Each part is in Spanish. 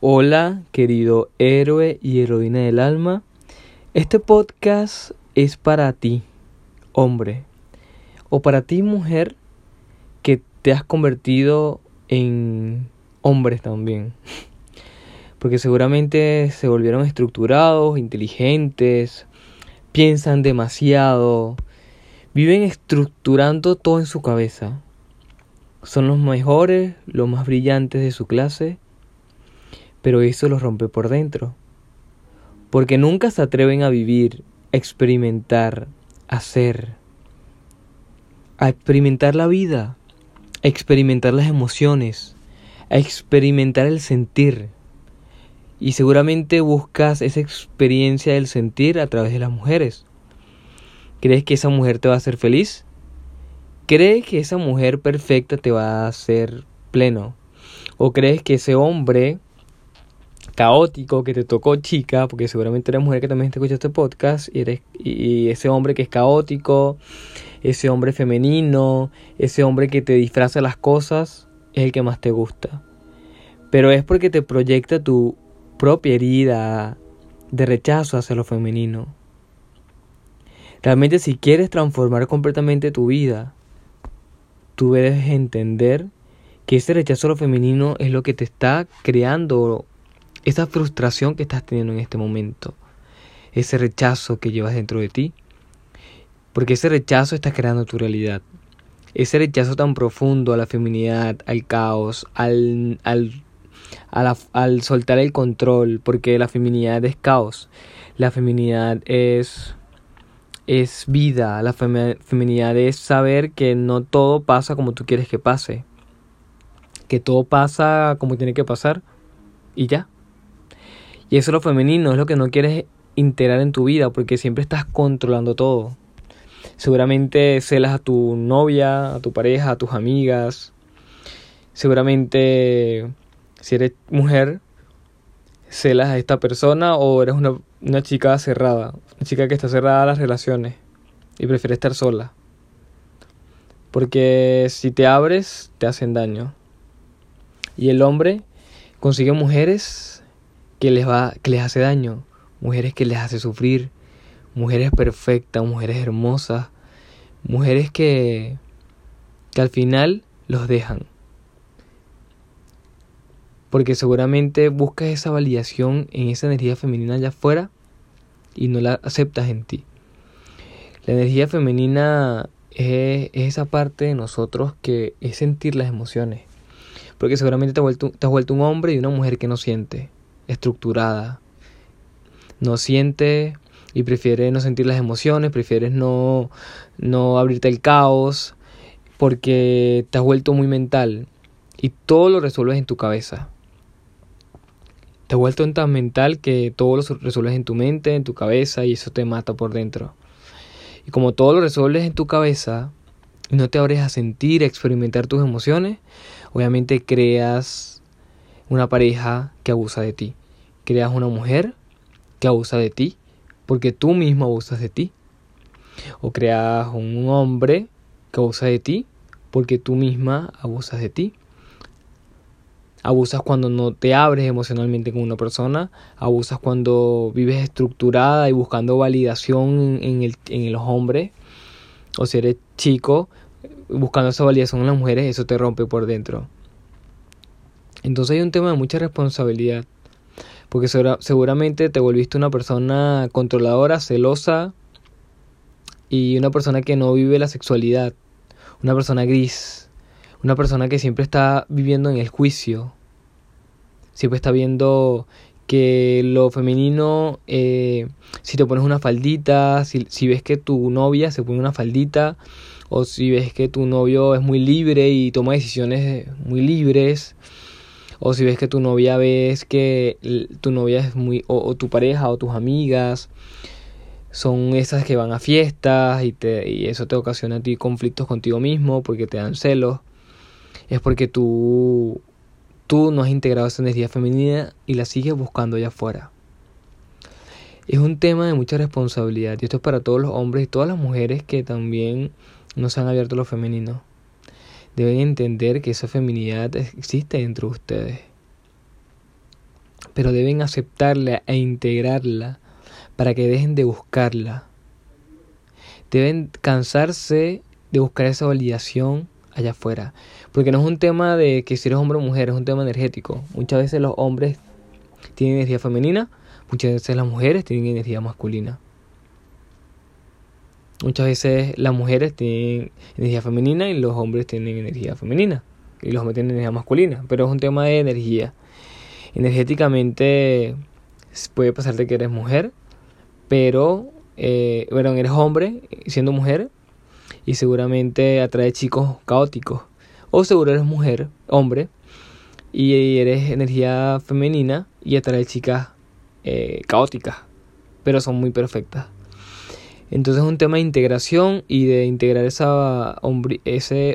Hola, querido héroe y heroína del alma. Este podcast es para ti, hombre, o para ti, mujer, que te has convertido en hombres también. Porque seguramente se volvieron estructurados, inteligentes, piensan demasiado, viven estructurando todo en su cabeza. Son los mejores, los más brillantes de su clase pero eso los rompe por dentro. Porque nunca se atreven a vivir, experimentar, hacer, a experimentar la vida, a experimentar las emociones, a experimentar el sentir. Y seguramente buscas esa experiencia del sentir a través de las mujeres. ¿Crees que esa mujer te va a hacer feliz? ¿Crees que esa mujer perfecta te va a hacer pleno? ¿O crees que ese hombre caótico que te tocó chica, porque seguramente eres mujer que también te escucha este podcast, y, eres, y ese hombre que es caótico, ese hombre femenino, ese hombre que te disfraza las cosas, es el que más te gusta. Pero es porque te proyecta tu propia herida de rechazo hacia lo femenino. Realmente si quieres transformar completamente tu vida, tú debes entender que ese rechazo a lo femenino es lo que te está creando esa frustración que estás teniendo en este momento, ese rechazo que llevas dentro de ti, porque ese rechazo está creando tu realidad. Ese rechazo tan profundo a la feminidad, al caos, al, al, al soltar el control, porque la feminidad es caos, la feminidad es, es vida, la feminidad es saber que no todo pasa como tú quieres que pase, que todo pasa como tiene que pasar y ya. Y eso es lo femenino, es lo que no quieres integrar en tu vida porque siempre estás controlando todo. Seguramente celas a tu novia, a tu pareja, a tus amigas. Seguramente si eres mujer, celas a esta persona o eres una, una chica cerrada, una chica que está cerrada a las relaciones y prefiere estar sola. Porque si te abres, te hacen daño. Y el hombre consigue mujeres que les, va, que les hace daño, mujeres que les hace sufrir, mujeres perfectas, mujeres hermosas, mujeres que, que al final los dejan. Porque seguramente buscas esa validación en esa energía femenina allá afuera y no la aceptas en ti. La energía femenina es, esa parte de nosotros que es sentir las emociones. Porque seguramente te vuelto, te has vuelto un hombre y una mujer que no siente estructurada. No siente y prefiere no sentir las emociones, prefieres no, no abrirte el caos porque te has vuelto muy mental y todo lo resuelves en tu cabeza. Te has vuelto tan mental que todo lo resuelves en tu mente, en tu cabeza y eso te mata por dentro. Y como todo lo resuelves en tu cabeza y no te abres a sentir, a experimentar tus emociones, obviamente creas una pareja que abusa de ti creas una mujer que abusa de ti, porque tú mismo abusas de ti. O creas un hombre que abusa de ti, porque tú misma abusas de ti. Abusas cuando no te abres emocionalmente con una persona, abusas cuando vives estructurada y buscando validación en, el, en los hombres, o si eres chico, buscando esa validación en las mujeres, eso te rompe por dentro. Entonces hay un tema de mucha responsabilidad porque seguramente te volviste una persona controladora, celosa y una persona que no vive la sexualidad, una persona gris, una persona que siempre está viviendo en el juicio, siempre está viendo que lo femenino, eh, si te pones una faldita, si, si ves que tu novia se pone una faldita, o si ves que tu novio es muy libre y toma decisiones muy libres, o si ves que tu novia ves que tu novia es muy o, tu pareja o tus amigas son esas que van a fiestas y te y eso te ocasiona a ti conflictos contigo mismo porque te dan celos es porque tú tú no has integrado esa energía femenina y la sigues buscando allá afuera. Es un tema de mucha responsabilidad y esto es para todos los hombres y todas las mujeres que también no se han abierto lo femenino deben entender que esa feminidad existe dentro de ustedes. pero deben aceptarla e integrarla para que dejen de buscarla. Deben cansarse de buscar esa validación allá afuera. Porque no es un tema de que si eres hombre o mujer, es un tema energético. Muchas veces los hombres tienen energía femenina, muchas veces las mujeres tienen energía masculina. Muchas veces las mujeres tienen energía femenina y los hombres tienen energía femenina. Y los hombres tienen energía masculina. Pero es un tema de energía. Energéticamente puede pasarte que eres mujer, pero, eh, bueno, eres hombre siendo mujer y seguramente atrae chicos caóticos. O seguro eres mujer, hombre, y eres energía femenina y atrae chicas eh, caóticas, pero son muy perfectas. Entonces es un tema de integración y de integrar ese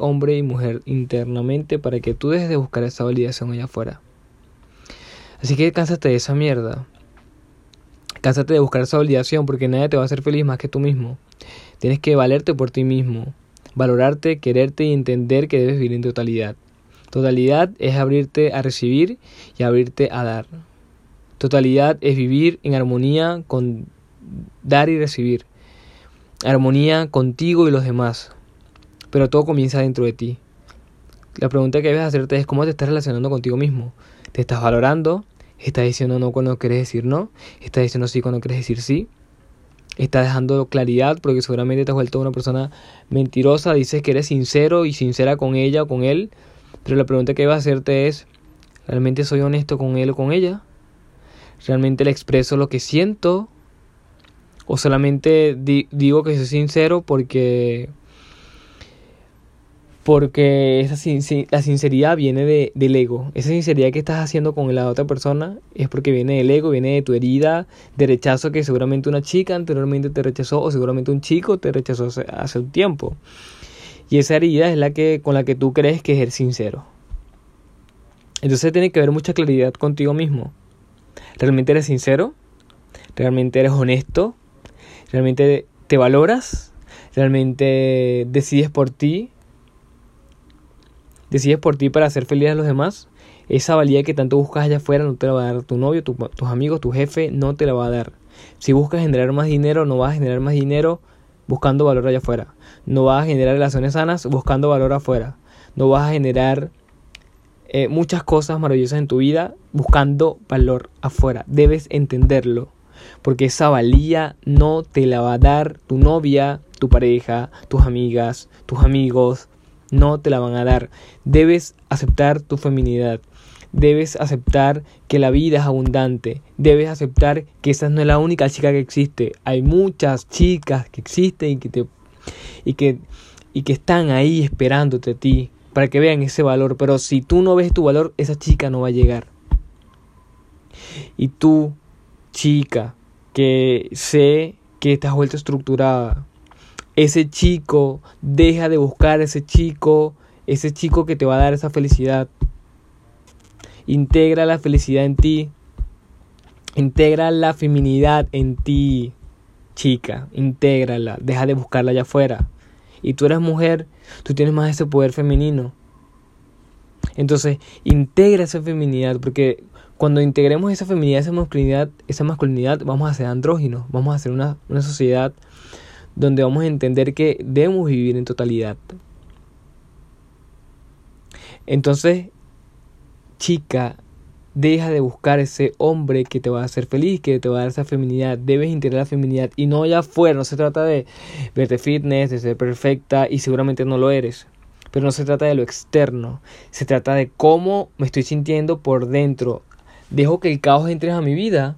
hombre y mujer internamente para que tú dejes de buscar esa validación allá afuera. Así que cánsate de esa mierda. Cánsate de buscar esa validación porque nadie te va a hacer feliz más que tú mismo. Tienes que valerte por ti mismo, valorarte, quererte y entender que debes vivir en totalidad. Totalidad es abrirte a recibir y abrirte a dar. Totalidad es vivir en armonía con dar y recibir armonía contigo y los demás. Pero todo comienza dentro de ti. La pregunta que debes hacerte es cómo te estás relacionando contigo mismo. ¿Te estás valorando? ¿Estás diciendo no cuando quieres decir no? ¿Estás diciendo sí cuando quieres decir sí? ¿Estás dejando claridad porque seguramente te has vuelto una persona mentirosa? Dices que eres sincero y sincera con ella o con él. Pero la pregunta que debes hacerte es, ¿realmente soy honesto con él o con ella? ¿Realmente le expreso lo que siento? O solamente digo que soy sincero porque porque esa la sinceridad viene de, del ego. Esa sinceridad que estás haciendo con la otra persona es porque viene del ego, viene de tu herida de rechazo que seguramente una chica anteriormente te rechazó o seguramente un chico te rechazó hace, un tiempo. Y esa herida es la que con la que tú crees que es sincero. Entonces tiene que haber mucha claridad contigo mismo. ¿Realmente eres sincero? ¿Realmente eres honesto? Realmente te valoras, realmente decides por ti, decides por ti para hacer feliz a los demás, esa valía que tanto buscas allá afuera no te la va a dar tu novio, tus amigos, tu jefe, no te la va a dar. Si buscas generar más dinero, no vas a generar más dinero buscando valor allá afuera. No vas a generar relaciones sanas buscando valor afuera. No vas a generar eh, muchas cosas maravillosas en tu vida buscando valor afuera. Debes entenderlo porque esa valía no te la va a dar tu novia, tu pareja, tus amigas, tus amigos, no te la van a dar. Debes aceptar tu feminidad. Debes aceptar que la vida es abundante. Debes aceptar que esa no es la única chica que existe. Hay muchas chicas que existen y que te y que y que están ahí esperándote a ti para que vean ese valor, pero si tú no ves tu valor, esa chica no va a llegar. Y tú chica que sé que estás vuelta estructurada. Ese chico, deja de buscar ese chico, ese chico que te va a dar esa felicidad. Integra la felicidad en ti. Integra la feminidad en ti, chica. Intégrala. Deja de buscarla allá afuera. Y tú eres mujer, tú tienes más ese poder femenino. Entonces, integra esa feminidad porque cuando integremos esa feminidad, esa masculinidad, esa masculinidad, vamos a ser andróginos, vamos a ser una, una sociedad donde vamos a entender que debemos vivir en totalidad. Entonces, chica, deja de buscar ese hombre que te va a hacer feliz, que te va a dar esa feminidad. Debes integrar la feminidad y no ya fuera. No se trata de verte fitness, de ser perfecta y seguramente no lo eres. Pero no se trata de lo externo. Se trata de cómo me estoy sintiendo por dentro dejo que el caos entre a mi vida,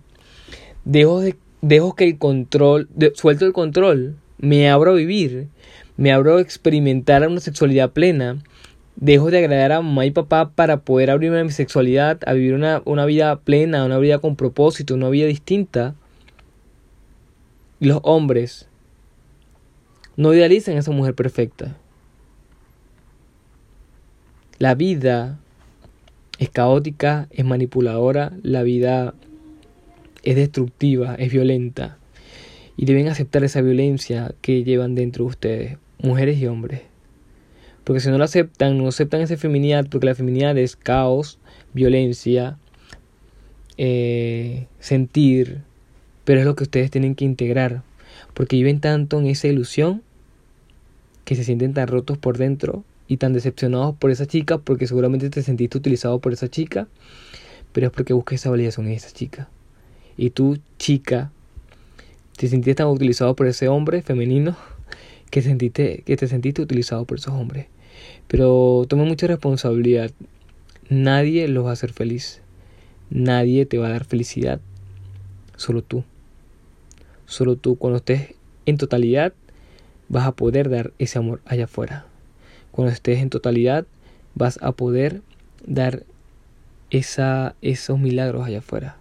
dejo, de, dejo que el control, suelto el control, me abro a vivir, me abro a experimentar una sexualidad plena, dejo de agradar a mamá y papá para poder abrirme a mi sexualidad, a vivir una, una vida plena, una vida con propósito, una vida distinta. Y los hombres no idealizan a esa mujer perfecta. La vida es caótica, es manipuladora, la vida es destructiva, es violenta. Y deben aceptar esa violencia que llevan dentro de ustedes, mujeres y hombres. Porque si no lo aceptan, no aceptan esa feminidad, porque la feminidad es caos, violencia, eh, sentir, pero es lo que ustedes tienen que integrar, porque viven tanto en esa ilusión que se sienten tan rotos por dentro y tan decepcionados por esa chica, porque seguramente te sentiste utilizado por esa chica, pero es porque buscas esa validación en esa chica. Y tú, chica, te sentiste tan utilizado por ese hombre femenino que, sentiste, que te sentiste utilizado por esos hombres. Pero toma mucha responsabilidad. Nadie los va a hacer feliz. Nadie te va a dar felicidad. Solo tú. Solo tú. Cuando estés en totalidad, vas a poder dar ese amor allá afuera. Cuando estés en totalidad, vas a poder dar esos milagros allá afuera.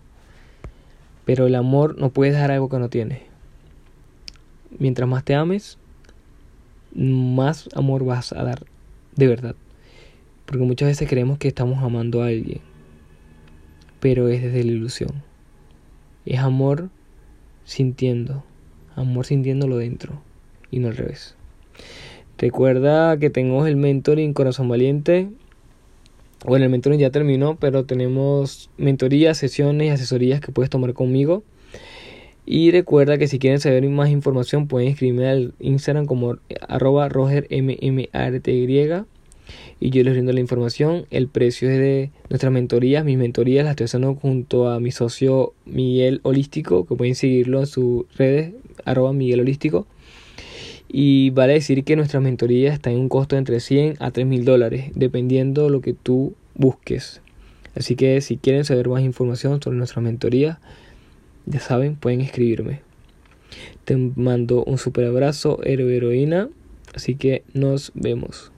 Pero el amor no puedes dar algo que no tienes. Mientras más te ames, más amor vas a dar de verdad. Porque muchas veces creemos que estamos amando a alguien, pero es desde la ilusión. Es amor sintiendo, amor sintiéndolo dentro y no al revés. Recuerda que tenemos el mentoring Corazón Valiente. Bueno, el mentoring ya terminó, pero tenemos mentorías, sesiones y asesorías que puedes tomar conmigo. Y recuerda que si quieren saber más información pueden escribirme al Instagram como arroba y yo les brindo la información. El precio es de nuestras mentorías. Mis mentorías las estoy haciendo junto a mi socio Miguel Holístico, que pueden seguirlo en sus redes, arroba Miguel Holístico. Y vale decir que nuestras mentorías están en un costo de entre 100 a 3 mil dólares, dependiendo de lo que tú busques. Así que si quieren saber más información sobre nuestra mentoría, ya saben, pueden escribirme. Te mando un super abrazo, héroe heroína. Así que nos vemos.